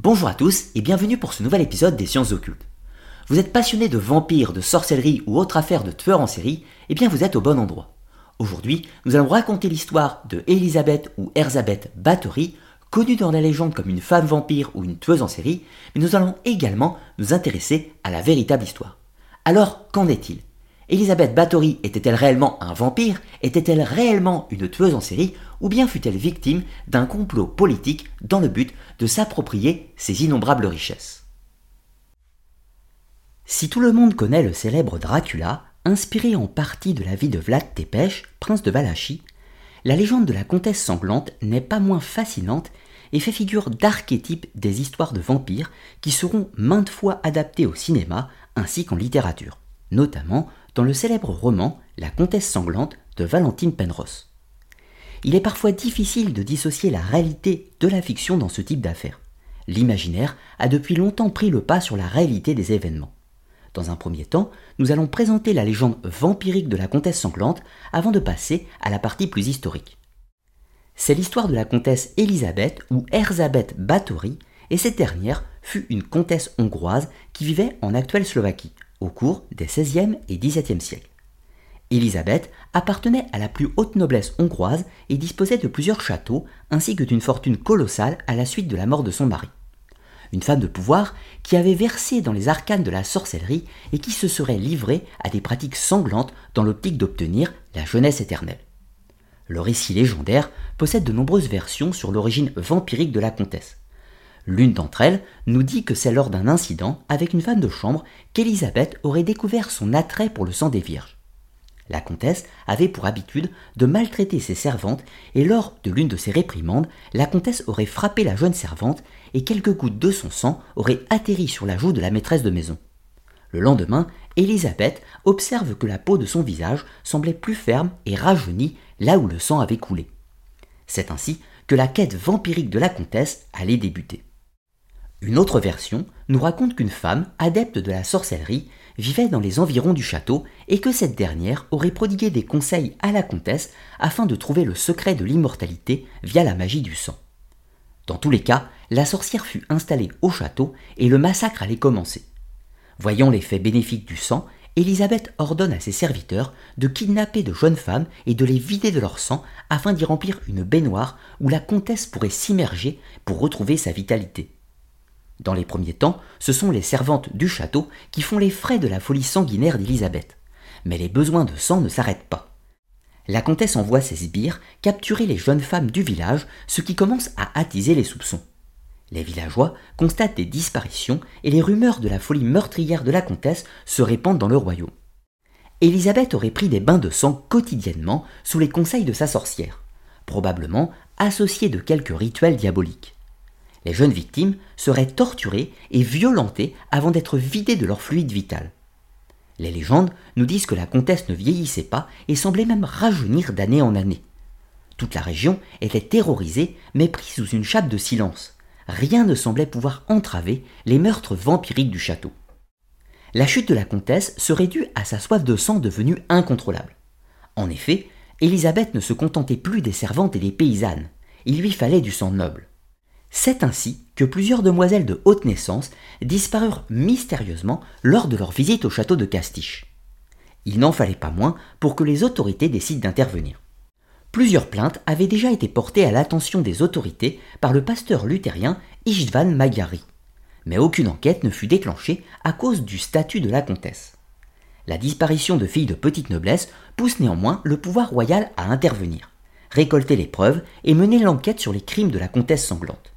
Bonjour à tous et bienvenue pour ce nouvel épisode des sciences occultes. Vous êtes passionné de vampires, de sorcellerie ou autre affaire de tueurs en série Eh bien vous êtes au bon endroit. Aujourd'hui, nous allons raconter l'histoire de Elisabeth ou Erzabeth Bathory, connue dans la légende comme une femme vampire ou une tueuse en série, mais nous allons également nous intéresser à la véritable histoire. Alors, qu'en est-il? Elisabeth Bathory était-elle réellement un vampire? Était-elle réellement une tueuse en série? Ou bien fut-elle victime d'un complot politique dans le but de s'approprier ses innombrables richesses Si tout le monde connaît le célèbre Dracula, inspiré en partie de la vie de Vlad Tepes, prince de Valachie, la légende de la comtesse sanglante n'est pas moins fascinante et fait figure d'archétype des histoires de vampires qui seront maintes fois adaptées au cinéma ainsi qu'en littérature, notamment dans le célèbre roman La comtesse sanglante de Valentine Penrose. Il est parfois difficile de dissocier la réalité de la fiction dans ce type d'affaires. L'imaginaire a depuis longtemps pris le pas sur la réalité des événements. Dans un premier temps, nous allons présenter la légende vampirique de la comtesse sanglante avant de passer à la partie plus historique. C'est l'histoire de la comtesse Elisabeth ou Erzabeth Bathory, et cette dernière fut une comtesse hongroise qui vivait en actuelle Slovaquie, au cours des XVIe et XVIIe siècles. Élisabeth appartenait à la plus haute noblesse hongroise et disposait de plusieurs châteaux ainsi que d'une fortune colossale à la suite de la mort de son mari. Une femme de pouvoir qui avait versé dans les arcanes de la sorcellerie et qui se serait livrée à des pratiques sanglantes dans l'optique d'obtenir la jeunesse éternelle. Le récit légendaire possède de nombreuses versions sur l'origine vampirique de la comtesse. L'une d'entre elles nous dit que c'est lors d'un incident avec une femme de chambre qu'Élisabeth aurait découvert son attrait pour le sang des vierges. La comtesse avait pour habitude de maltraiter ses servantes et lors de l'une de ses réprimandes, la comtesse aurait frappé la jeune servante et quelques gouttes de son sang auraient atterri sur la joue de la maîtresse de maison. Le lendemain, Élisabeth observe que la peau de son visage semblait plus ferme et rajeunie là où le sang avait coulé. C'est ainsi que la quête vampirique de la comtesse allait débuter. Une autre version nous raconte qu'une femme, adepte de la sorcellerie, vivait dans les environs du château et que cette dernière aurait prodigué des conseils à la comtesse afin de trouver le secret de l'immortalité via la magie du sang. Dans tous les cas, la sorcière fut installée au château et le massacre allait commencer. Voyant l'effet bénéfique du sang, Élisabeth ordonne à ses serviteurs de kidnapper de jeunes femmes et de les vider de leur sang afin d'y remplir une baignoire où la comtesse pourrait s'immerger pour retrouver sa vitalité. Dans les premiers temps, ce sont les servantes du château qui font les frais de la folie sanguinaire d'Élisabeth. Mais les besoins de sang ne s'arrêtent pas. La comtesse envoie ses sbires capturer les jeunes femmes du village, ce qui commence à attiser les soupçons. Les villageois constatent des disparitions et les rumeurs de la folie meurtrière de la comtesse se répandent dans le royaume. Élisabeth aurait pris des bains de sang quotidiennement sous les conseils de sa sorcière, probablement associés de quelques rituels diaboliques les jeunes victimes seraient torturées et violentées avant d'être vidées de leur fluide vital. Les légendes nous disent que la comtesse ne vieillissait pas et semblait même rajeunir d'année en année. Toute la région était terrorisée mais prise sous une chape de silence. Rien ne semblait pouvoir entraver les meurtres vampiriques du château. La chute de la comtesse serait due à sa soif de sang devenue incontrôlable. En effet, Élisabeth ne se contentait plus des servantes et des paysannes. Il lui fallait du sang noble. C'est ainsi que plusieurs demoiselles de haute naissance disparurent mystérieusement lors de leur visite au château de Castiche. Il n'en fallait pas moins pour que les autorités décident d'intervenir. Plusieurs plaintes avaient déjà été portées à l'attention des autorités par le pasteur luthérien Istvan Magari, mais aucune enquête ne fut déclenchée à cause du statut de la comtesse. La disparition de filles de petite noblesse pousse néanmoins le pouvoir royal à intervenir, récolter les preuves et mener l'enquête sur les crimes de la comtesse sanglante.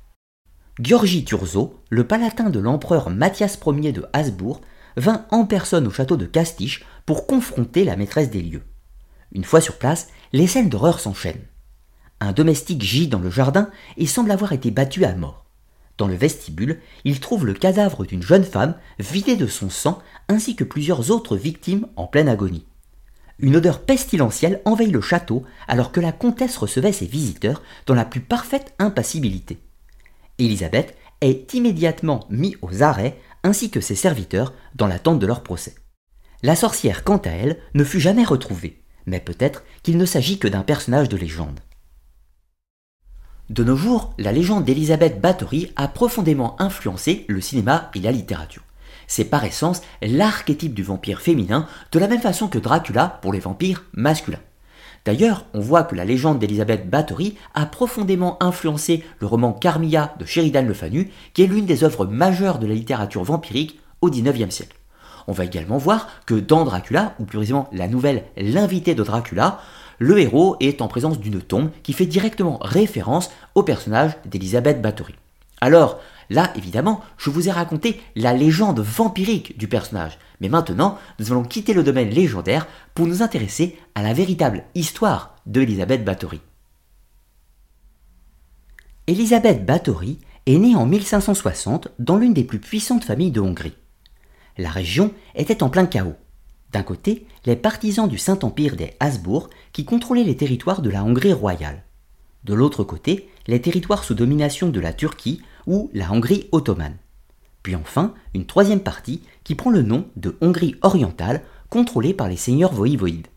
Georgi Turzo, le palatin de l'empereur Mathias Ier de Habsbourg, vint en personne au château de Castich pour confronter la maîtresse des lieux. Une fois sur place, les scènes d'horreur s'enchaînent. Un domestique gît dans le jardin et semble avoir été battu à mort. Dans le vestibule, il trouve le cadavre d'une jeune femme vidée de son sang ainsi que plusieurs autres victimes en pleine agonie. Une odeur pestilentielle envahit le château alors que la comtesse recevait ses visiteurs dans la plus parfaite impassibilité. Élisabeth est immédiatement mise aux arrêts ainsi que ses serviteurs dans l'attente de leur procès. La sorcière, quant à elle, ne fut jamais retrouvée, mais peut-être qu'il ne s'agit que d'un personnage de légende. De nos jours, la légende d'Elisabeth Bathory a profondément influencé le cinéma et la littérature. C'est par essence l'archétype du vampire féminin, de la même façon que Dracula pour les vampires masculins. D'ailleurs, on voit que la légende d'Elisabeth Bathory a profondément influencé le roman Carmilla de Sheridan Le Fanu, qui est l'une des œuvres majeures de la littérature vampirique au XIXe siècle. On va également voir que dans Dracula, ou plus précisément la nouvelle L'invité de Dracula, le héros est en présence d'une tombe qui fait directement référence au personnage d'Elisabeth Bathory. Alors, là, évidemment, je vous ai raconté la légende vampirique du personnage, mais maintenant, nous allons quitter le domaine légendaire pour nous intéresser à la véritable histoire de Elisabeth Bathory. Elisabeth Bathory est née en 1560 dans l'une des plus puissantes familles de Hongrie. La région était en plein chaos. D'un côté, les partisans du Saint-Empire des Habsbourg qui contrôlaient les territoires de la Hongrie royale. De l'autre côté, les territoires sous domination de la Turquie ou la Hongrie ottomane. Puis enfin, une troisième partie qui prend le nom de Hongrie orientale, contrôlée par les seigneurs voïvoïdes.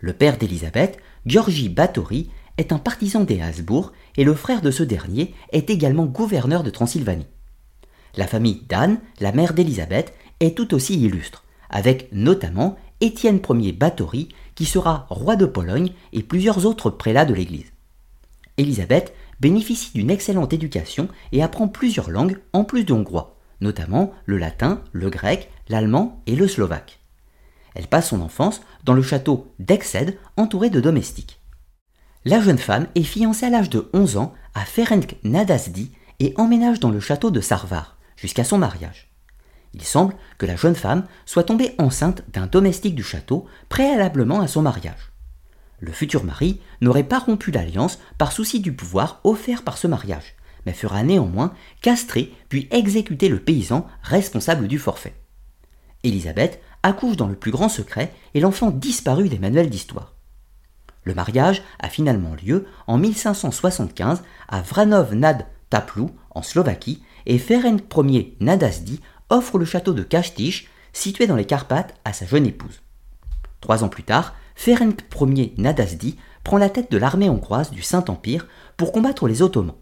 Le père d'Élisabeth, Georgi Báthory, est un partisan des Habsbourg et le frère de ce dernier est également gouverneur de Transylvanie. La famille d'Anne, la mère d'Élisabeth, est tout aussi illustre avec notamment Étienne Ier Báthory, qui sera roi de Pologne, et plusieurs autres prélats de l'Église. Élisabeth bénéficie d'une excellente éducation et apprend plusieurs langues en plus de hongrois, notamment le latin, le grec, l'allemand et le slovaque. Elle passe son enfance dans le château d'Exed entouré de domestiques. La jeune femme est fiancée à l'âge de 11 ans à Ferenc Nadasdi et emménage dans le château de Sarvar jusqu'à son mariage. Il semble que la jeune femme soit tombée enceinte d'un domestique du château préalablement à son mariage. Le futur mari n'aurait pas rompu l'alliance par souci du pouvoir offert par ce mariage, mais fera néanmoins castrer puis exécuter le paysan responsable du forfait. Élisabeth accouche dans le plus grand secret et l'enfant disparut des manuels d'histoire. Le mariage a finalement lieu en 1575 à Vranov nad Taplou en Slovaquie et Ferenc Ier Nadasdi offre le château de Kastich, situé dans les Carpates, à sa jeune épouse. Trois ans plus tard, Ferenc Ier Nadasdi prend la tête de l'armée hongroise du Saint-Empire pour combattre les Ottomans.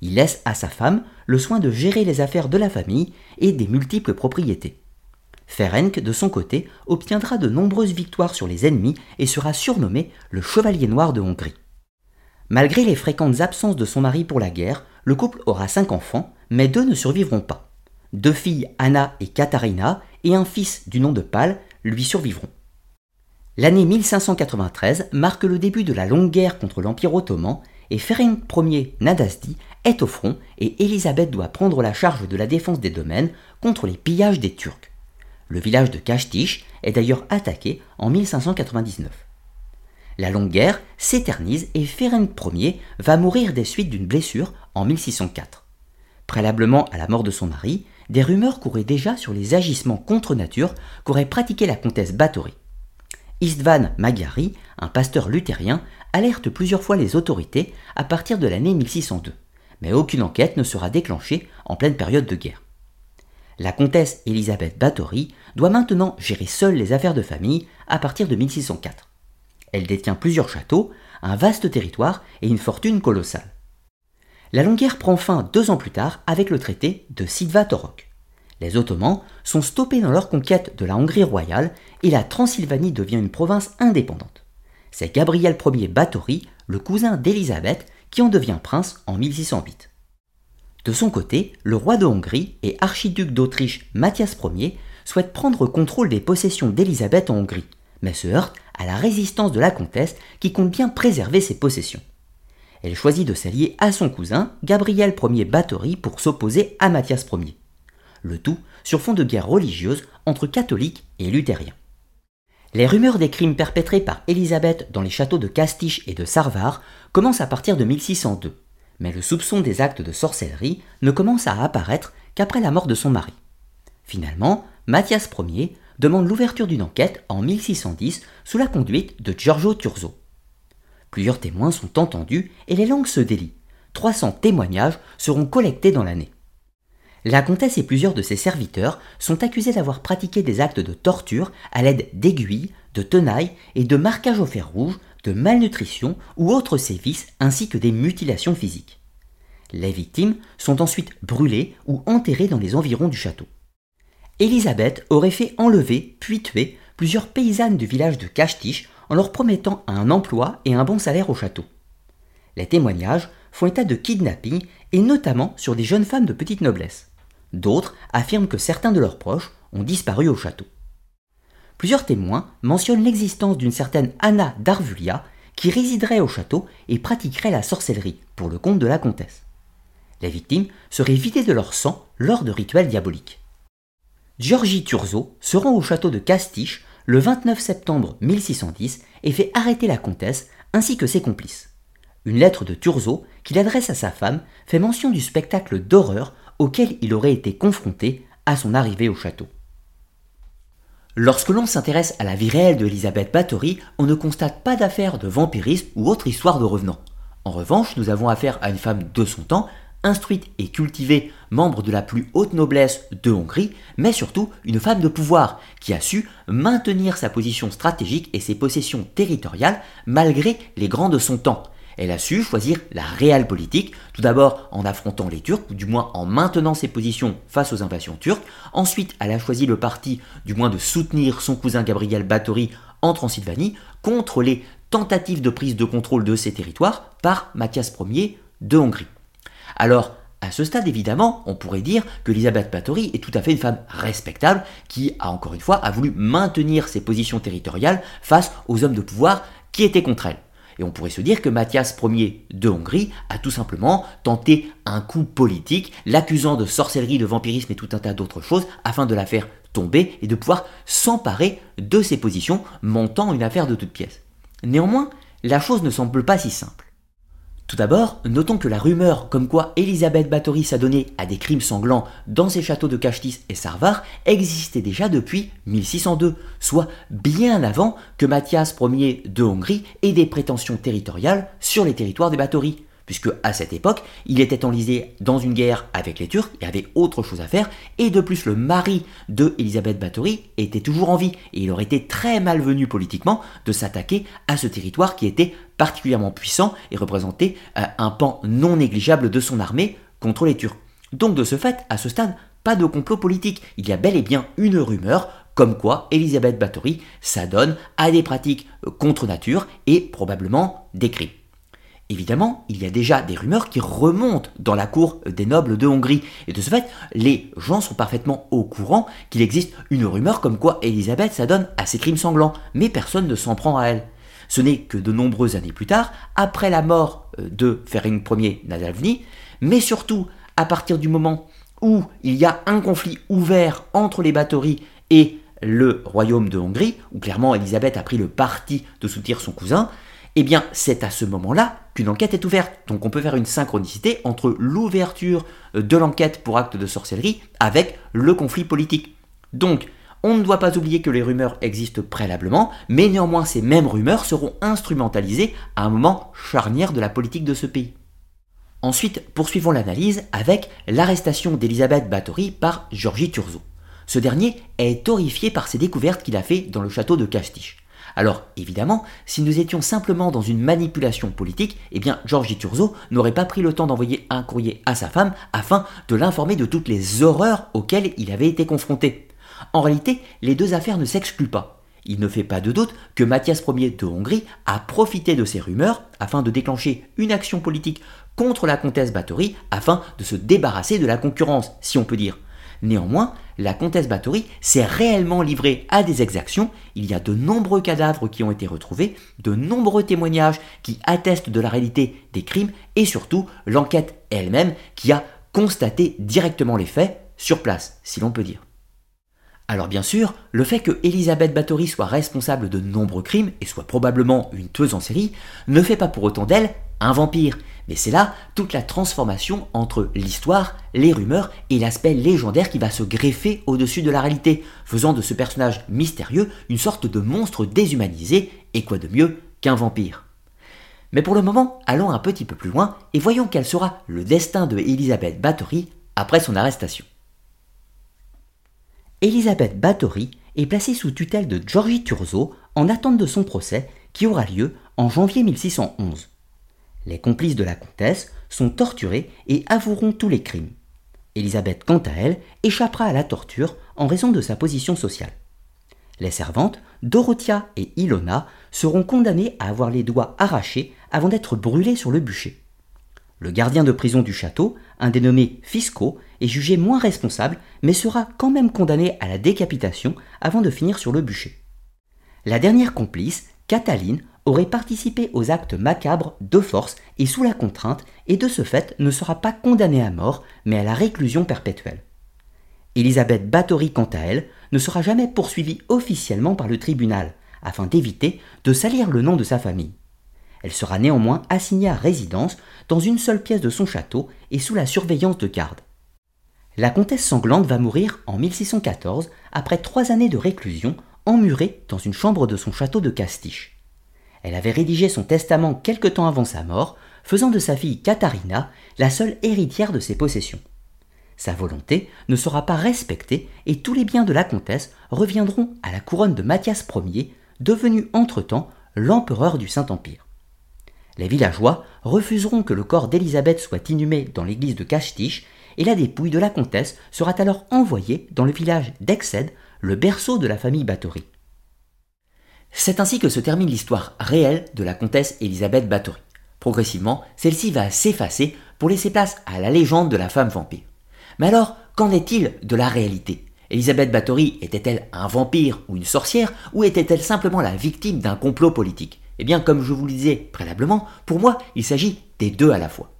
Il laisse à sa femme le soin de gérer les affaires de la famille et des multiples propriétés. Ferenc, de son côté, obtiendra de nombreuses victoires sur les ennemis et sera surnommé le Chevalier Noir de Hongrie. Malgré les fréquentes absences de son mari pour la guerre, le couple aura cinq enfants, mais deux ne survivront pas. Deux filles, Anna et Katharina, et un fils du nom de Pâle, lui survivront. L'année 1593 marque le début de la longue guerre contre l'Empire ottoman et Ferenc Ier Nadasdi est au front et Élisabeth doit prendre la charge de la défense des domaines contre les pillages des Turcs. Le village de Kastich est d'ailleurs attaqué en 1599. La longue guerre s'éternise et Ferenc Ier va mourir des suites d'une blessure en 1604. Préalablement à la mort de son mari, des rumeurs couraient déjà sur les agissements contre nature qu'aurait pratiqué la comtesse Bathory. Istvan Magyari, un pasteur luthérien, alerte plusieurs fois les autorités à partir de l'année 1602, mais aucune enquête ne sera déclenchée en pleine période de guerre. La comtesse Elisabeth Bathory doit maintenant gérer seule les affaires de famille à partir de 1604. Elle détient plusieurs châteaux, un vaste territoire et une fortune colossale. La longue guerre prend fin deux ans plus tard avec le traité de Sidva-Torok. Les Ottomans sont stoppés dans leur conquête de la Hongrie royale et la Transylvanie devient une province indépendante. C'est Gabriel Ier Báthory, le cousin d'Élisabeth, qui en devient prince en 1608. De son côté, le roi de Hongrie et archiduc d'Autriche Mathias Ier souhaite prendre contrôle des possessions d'Élisabeth en Hongrie, mais se heurte à la résistance de la comtesse qui compte bien préserver ses possessions elle choisit de s'allier à son cousin, Gabriel Ier Báthory, pour s'opposer à Mathias Ier. Le tout sur fond de guerre religieuse entre catholiques et luthériens. Les rumeurs des crimes perpétrés par Élisabeth dans les châteaux de Castich et de Sarvar commencent à partir de 1602, mais le soupçon des actes de sorcellerie ne commence à apparaître qu'après la mort de son mari. Finalement, Mathias Ier demande l'ouverture d'une enquête en 1610 sous la conduite de Giorgio Turzo. Plusieurs témoins sont entendus et les langues se délient. 300 témoignages seront collectés dans l'année. La comtesse et plusieurs de ses serviteurs sont accusés d'avoir pratiqué des actes de torture à l'aide d'aiguilles, de tenailles et de marquage au fer rouge, de malnutrition ou autres sévices ainsi que des mutilations physiques. Les victimes sont ensuite brûlées ou enterrées dans les environs du château. Élisabeth aurait fait enlever puis tuer plusieurs paysannes du village de Cachetiche en leur promettant un emploi et un bon salaire au château. Les témoignages font état de kidnapping et notamment sur des jeunes femmes de petite noblesse. D'autres affirment que certains de leurs proches ont disparu au château. Plusieurs témoins mentionnent l'existence d'une certaine Anna d'Arvulia qui résiderait au château et pratiquerait la sorcellerie pour le compte de la comtesse. Les victimes seraient vidées de leur sang lors de rituels diaboliques. Georgie Turzo se rend au château de Castiche le 29 septembre 1610 et fait arrêter la comtesse ainsi que ses complices. Une lettre de Turzo qu'il adresse à sa femme fait mention du spectacle d'horreur auquel il aurait été confronté à son arrivée au château. Lorsque l'on s'intéresse à la vie réelle de Elisabeth Bathory, on ne constate pas d'affaires de vampirisme ou autre histoire de revenants. En revanche, nous avons affaire à une femme de son temps, instruite et cultivée, membre de la plus haute noblesse de Hongrie, mais surtout une femme de pouvoir qui a su maintenir sa position stratégique et ses possessions territoriales malgré les grands de son temps. Elle a su choisir la réelle politique, tout d'abord en affrontant les Turcs, ou du moins en maintenant ses positions face aux invasions turques. Ensuite, elle a choisi le parti, du moins de soutenir son cousin Gabriel Báthory en Transylvanie, contre les tentatives de prise de contrôle de ces territoires par Mathias Ier de Hongrie. Alors, à ce stade, évidemment, on pourrait dire que Elisabeth Báthory est tout à fait une femme respectable qui, a encore une fois, a voulu maintenir ses positions territoriales face aux hommes de pouvoir qui étaient contre elle. Et on pourrait se dire que Mathias Ier de Hongrie a tout simplement tenté un coup politique, l'accusant de sorcellerie, de vampirisme et tout un tas d'autres choses, afin de la faire tomber et de pouvoir s'emparer de ses positions, montant une affaire de toute pièce. Néanmoins, la chose ne semble pas si simple. Tout d'abord, notons que la rumeur comme quoi Elisabeth Bathory s'adonnait à des crimes sanglants dans ses châteaux de Cachtis et Sarvar existait déjà depuis 1602, soit bien avant que Mathias Ier de Hongrie ait des prétentions territoriales sur les territoires des Bathory puisque à cette époque, il était enlisé dans une guerre avec les Turcs, il avait autre chose à faire, et de plus le mari de Elisabeth Bathory était toujours en vie, et il aurait été très malvenu politiquement de s'attaquer à ce territoire qui était particulièrement puissant et représentait euh, un pan non négligeable de son armée contre les Turcs. Donc de ce fait, à ce stade, pas de complot politique, il y a bel et bien une rumeur comme quoi Elisabeth Bathory s'adonne à des pratiques contre nature et probablement des crimes. Évidemment, il y a déjà des rumeurs qui remontent dans la cour des nobles de Hongrie. Et de ce fait, les gens sont parfaitement au courant qu'il existe une rumeur comme quoi Elisabeth s'adonne à ces crimes sanglants, mais personne ne s'en prend à elle. Ce n'est que de nombreuses années plus tard, après la mort euh, de Ferenc Ier Nadalny, mais surtout à partir du moment où il y a un conflit ouvert entre les Bathory et le royaume de Hongrie, où clairement Elisabeth a pris le parti de soutenir son cousin, eh bien, c'est à ce moment-là qu'une enquête est ouverte. Donc on peut faire une synchronicité entre l'ouverture de l'enquête pour acte de sorcellerie avec le conflit politique. Donc, on ne doit pas oublier que les rumeurs existent préalablement, mais néanmoins ces mêmes rumeurs seront instrumentalisées à un moment charnière de la politique de ce pays. Ensuite, poursuivons l'analyse avec l'arrestation d'Elisabeth Bathory par Georgi Turzo. Ce dernier est horrifié par ses découvertes qu'il a fait dans le château de Castich. Alors, évidemment, si nous étions simplement dans une manipulation politique, eh bien, Georges Turzo n'aurait pas pris le temps d'envoyer un courrier à sa femme afin de l'informer de toutes les horreurs auxquelles il avait été confronté. En réalité, les deux affaires ne s'excluent pas. Il ne fait pas de doute que Mathias Ier de Hongrie a profité de ces rumeurs afin de déclencher une action politique contre la comtesse Bathory afin de se débarrasser de la concurrence, si on peut dire. Néanmoins, la comtesse Bathory s'est réellement livrée à des exactions. Il y a de nombreux cadavres qui ont été retrouvés, de nombreux témoignages qui attestent de la réalité des crimes et surtout l'enquête elle-même qui a constaté directement les faits sur place, si l'on peut dire. Alors bien sûr, le fait que Elisabeth Bathory soit responsable de nombreux crimes et soit probablement une tueuse en série ne fait pas pour autant d'elle un vampire. Mais c'est là toute la transformation entre l'histoire, les rumeurs et l'aspect légendaire qui va se greffer au-dessus de la réalité, faisant de ce personnage mystérieux une sorte de monstre déshumanisé, et quoi de mieux qu'un vampire. Mais pour le moment, allons un petit peu plus loin et voyons quel sera le destin de Elisabeth Bathory après son arrestation. Elisabeth Bathory est placée sous tutelle de Georgie Turzo en attente de son procès qui aura lieu en janvier 1611. Les complices de la comtesse sont torturés et avoueront tous les crimes. Élisabeth, quant à elle, échappera à la torture en raison de sa position sociale. Les servantes, Dorothea et Ilona, seront condamnées à avoir les doigts arrachés avant d'être brûlées sur le bûcher. Le gardien de prison du château, un dénommé Fisco, est jugé moins responsable, mais sera quand même condamné à la décapitation avant de finir sur le bûcher. La dernière complice, Cataline, aurait participé aux actes macabres de force et sous la contrainte, et de ce fait ne sera pas condamnée à mort, mais à la réclusion perpétuelle. Elisabeth Bathory, quant à elle, ne sera jamais poursuivie officiellement par le tribunal, afin d'éviter de salir le nom de sa famille. Elle sera néanmoins assignée à résidence dans une seule pièce de son château et sous la surveillance de garde. La comtesse sanglante va mourir en 1614 après trois années de réclusion emmurée dans une chambre de son château de Castiche. Elle avait rédigé son testament quelque temps avant sa mort, faisant de sa fille Katharina la seule héritière de ses possessions. Sa volonté ne sera pas respectée et tous les biens de la comtesse reviendront à la couronne de Mathias Ier, devenu entre-temps l'empereur du Saint-Empire. Les villageois refuseront que le corps d'Élisabeth soit inhumé dans l'église de Castich et la dépouille de la comtesse sera alors envoyée dans le village d'Exed, le berceau de la famille Bathory. C'est ainsi que se termine l'histoire réelle de la comtesse Elisabeth Bathory. Progressivement, celle-ci va s'effacer pour laisser place à la légende de la femme vampire. Mais alors, qu'en est-il de la réalité? Elisabeth Bathory était-elle un vampire ou une sorcière ou était-elle simplement la victime d'un complot politique? Eh bien, comme je vous le disais préalablement, pour moi, il s'agit des deux à la fois.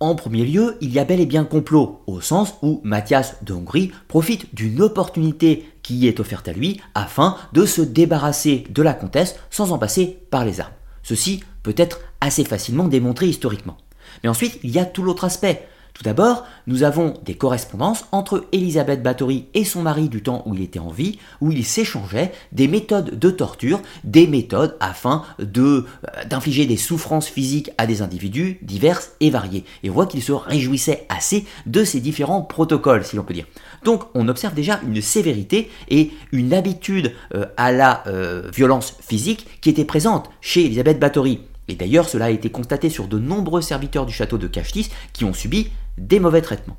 En premier lieu, il y a bel et bien complot, au sens où Mathias de Hongrie profite d'une opportunité qui est offerte à lui afin de se débarrasser de la comtesse sans en passer par les armes. Ceci peut être assez facilement démontré historiquement. Mais ensuite, il y a tout l'autre aspect. Tout d'abord, nous avons des correspondances entre Elisabeth Bathory et son mari du temps où il était en vie, où ils s'échangeaient des méthodes de torture, des méthodes afin de euh, d'infliger des souffrances physiques à des individus diverses et variés. Et on voit qu'ils se réjouissaient assez de ces différents protocoles, si l'on peut dire. Donc, on observe déjà une sévérité et une habitude euh, à la euh, violence physique qui était présente chez Elisabeth Bathory. Et d'ailleurs, cela a été constaté sur de nombreux serviteurs du château de Cachtis qui ont subi des mauvais traitements.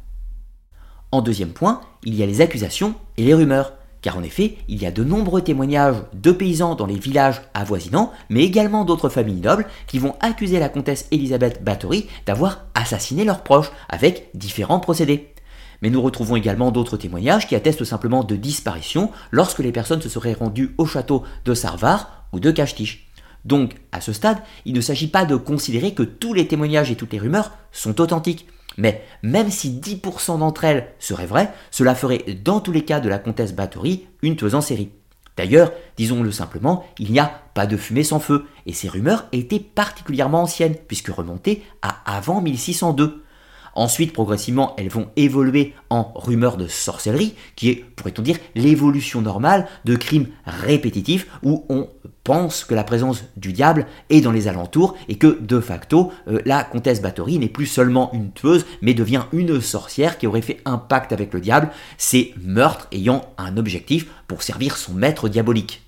En deuxième point, il y a les accusations et les rumeurs, car en effet, il y a de nombreux témoignages de paysans dans les villages avoisinants, mais également d'autres familles nobles qui vont accuser la comtesse Elisabeth Bathory d'avoir assassiné leurs proches avec différents procédés. Mais nous retrouvons également d'autres témoignages qui attestent simplement de disparitions lorsque les personnes se seraient rendues au château de Sarvar ou de Castich. Donc, à ce stade, il ne s'agit pas de considérer que tous les témoignages et toutes les rumeurs sont authentiques. Mais même si 10% d'entre elles seraient vraies, cela ferait dans tous les cas de la comtesse Bathory une tueuse en série. D'ailleurs, disons-le simplement, il n'y a pas de fumée sans feu, et ces rumeurs étaient particulièrement anciennes, puisque remontées à avant 1602. Ensuite, progressivement, elles vont évoluer en rumeurs de sorcellerie, qui est, pourrait-on dire, l'évolution normale de crimes répétitifs où on pense que la présence du diable est dans les alentours et que, de facto, euh, la comtesse Bathory n'est plus seulement une tueuse, mais devient une sorcière qui aurait fait un pacte avec le diable, ces meurtres ayant un objectif pour servir son maître diabolique.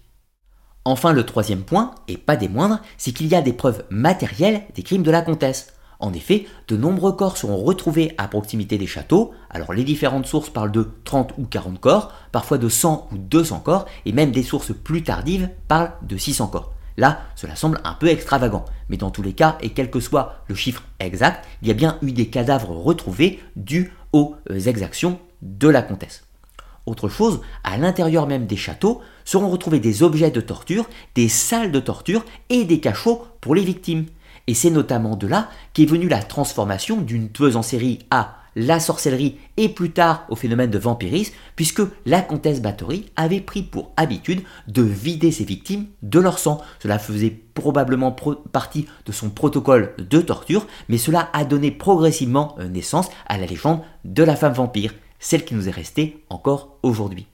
Enfin, le troisième point, et pas des moindres, c'est qu'il y a des preuves matérielles des crimes de la comtesse. En effet, de nombreux corps seront retrouvés à proximité des châteaux, alors les différentes sources parlent de 30 ou 40 corps, parfois de 100 ou 200 corps, et même des sources plus tardives parlent de 600 corps. Là, cela semble un peu extravagant, mais dans tous les cas, et quel que soit le chiffre exact, il y a bien eu des cadavres retrouvés dus aux exactions de la comtesse. Autre chose, à l'intérieur même des châteaux seront retrouvés des objets de torture, des salles de torture et des cachots pour les victimes. Et c'est notamment de là qu'est venue la transformation d'une tueuse en série à la sorcellerie et plus tard au phénomène de vampirisme, puisque la comtesse Bathory avait pris pour habitude de vider ses victimes de leur sang. Cela faisait probablement partie de son protocole de torture, mais cela a donné progressivement euh, naissance à la légende de la femme vampire, celle qui nous est restée encore aujourd'hui.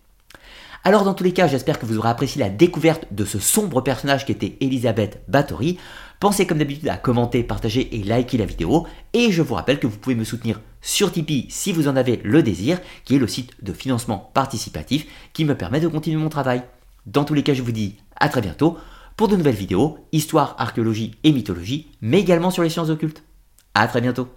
Alors dans tous les cas, j'espère que vous aurez apprécié la découverte de ce sombre personnage qui était Elisabeth Bathory. Pensez comme d'habitude à commenter, partager et liker la vidéo. Et je vous rappelle que vous pouvez me soutenir sur Tipeee si vous en avez le désir, qui est le site de financement participatif qui me permet de continuer mon travail. Dans tous les cas, je vous dis à très bientôt pour de nouvelles vidéos, histoire, archéologie et mythologie, mais également sur les sciences occultes. A très bientôt